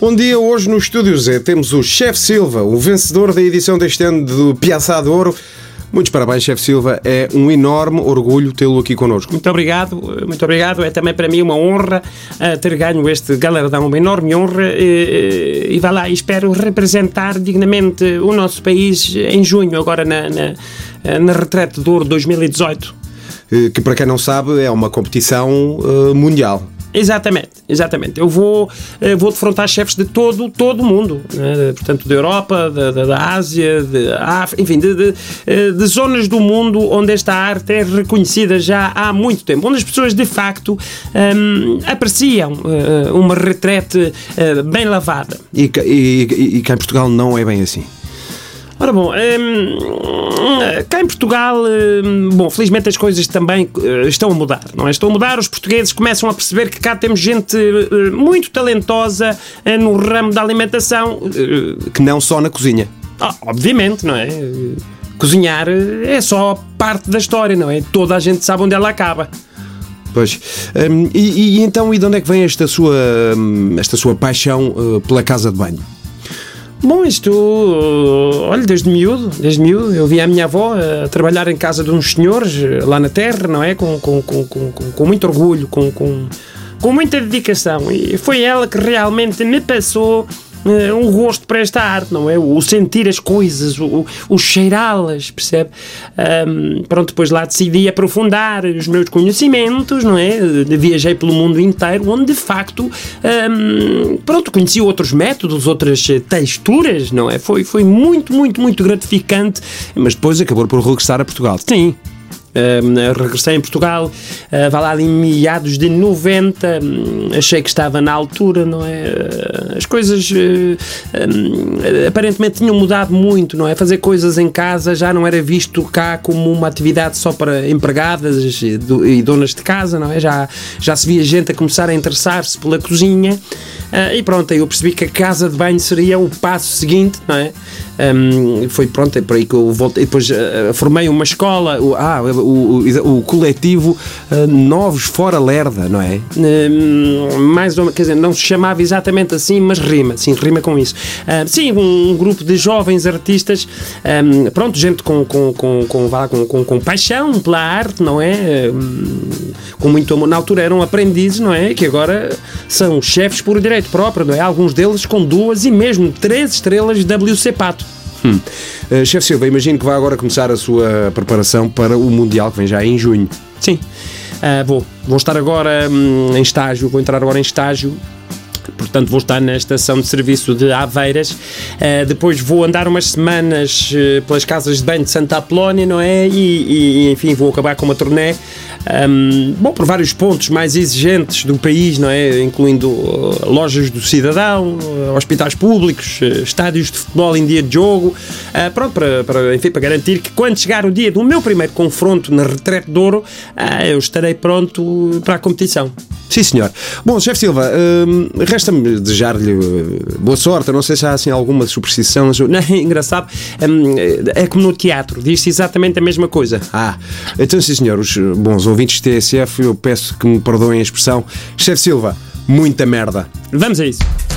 Bom dia, hoje no Estúdio Z temos o Chefe Silva, o vencedor da edição deste ano do Piaçá de Ouro. Muitos parabéns, Chefe Silva. É um enorme orgulho tê-lo aqui connosco. Muito obrigado, muito obrigado. É também para mim uma honra uh, ter ganho este galardão, uma enorme honra. Uh, e vá lá, espero representar dignamente o nosso país em junho, agora na, na, na Retrete de Ouro 2018. Que, para quem não sabe, é uma competição mundial. Exatamente, exatamente. Eu vou, eh, vou defrontar chefes de todo, todo o mundo, né? portanto, da Europa, da, da, Ásia, de África, enfim, de, de, eh, de, zonas do mundo onde esta arte é reconhecida já há muito tempo, onde as pessoas de facto um, apreciam uh, uma retrete bem lavada. E, e, e cá em Portugal não é bem assim. Ora bom, hum, cá em Portugal, hum, bom, felizmente as coisas também uh, estão a mudar, não é? Estão a mudar, os portugueses começam a perceber que cá temos gente uh, muito talentosa uh, no ramo da alimentação. que não só na cozinha. Ah, obviamente, não é? Cozinhar é só parte da história, não é? Toda a gente sabe onde ela acaba. Pois. Um, e, e, então, e de onde é que vem esta sua, hum, esta sua paixão pela casa de banho? Bom, isto, olha, desde miúdo, desde miúdo, eu vi a minha avó a trabalhar em casa de uns senhores lá na terra, não é? Com, com, com, com, com muito orgulho, com, com, com muita dedicação. E foi ela que realmente me passou uh, um gosto para esta arte, não é? O sentir as coisas, o, o cheirá-las, percebe? Um, pronto, depois lá decidi aprofundar os meus conhecimentos, não é? Viajei pelo mundo inteiro, onde de facto, um, pronto, conheci outros métodos, outras texturas, não é? Foi, foi muito, muito, muito gratificante. Mas depois acabou por regressar a Portugal. Sim, Uh, regressei em Portugal, uh, vá lá em meados de 90, um, achei que estava na altura, não é? Uh, as coisas um, aparentemente tinham mudado muito, não é? Fazer coisas em casa já não era visto cá como uma atividade só para empregadas e, e donas de casa, não é? Já, já se via gente a começar a interessar-se pela cozinha e pronto, aí eu percebi que a casa de banho seria o passo seguinte, não é? Um, foi pronto, é por aí que eu voltei. Depois formei uma escola, ah, o, o, o coletivo uh, Novos Fora Lerda, não é? Uh, mais ou quer dizer, não se chamava exatamente assim, mas rima, sim, rima com isso. Uh, sim, um, um, grupo de jovens artistas, um, pronto, gente com, com, com, com, com, com, com paixão pela arte, não é? com muito amor. Na altura eram aprendizes, não é? Que agora são chefes por direito próprio, não é? Alguns deles com duas e mesmo três estrelas WC Pato. Hum. Uh, Chefe Silva, imagino que vai agora começar a sua preparação para o Mundial que vem já em junho. Sim, uh, vou. Vou estar agora hum, em estágio, vou entrar agora em estágio portanto vou estar na estação de serviço de Aveiras. Uh, depois vou andar umas semanas uh, pelas casas de banho de Santa Apolónia, não é? E, e enfim, vou acabar com uma turnê. Um, bom, por vários pontos mais exigentes do país, não é? Incluindo uh, lojas do cidadão, hospitais públicos, estádios de futebol em dia de jogo. pronto, para, para, enfim, para garantir que quando chegar o dia do meu primeiro confronto na Retrete de Ouro, eu estarei pronto para a competição. Sim, senhor. Bom, chefe Silva, hum, resta-me desejar-lhe uh, boa sorte. não sei se há assim alguma superstição. Não, é engraçado. Hum, é como no teatro, diz-se exatamente a mesma coisa. Ah, então, sim, senhor, os bons ouvintes de TSF, eu peço que me perdoem a expressão. Chefe Silva, muita merda. Vamos a isso.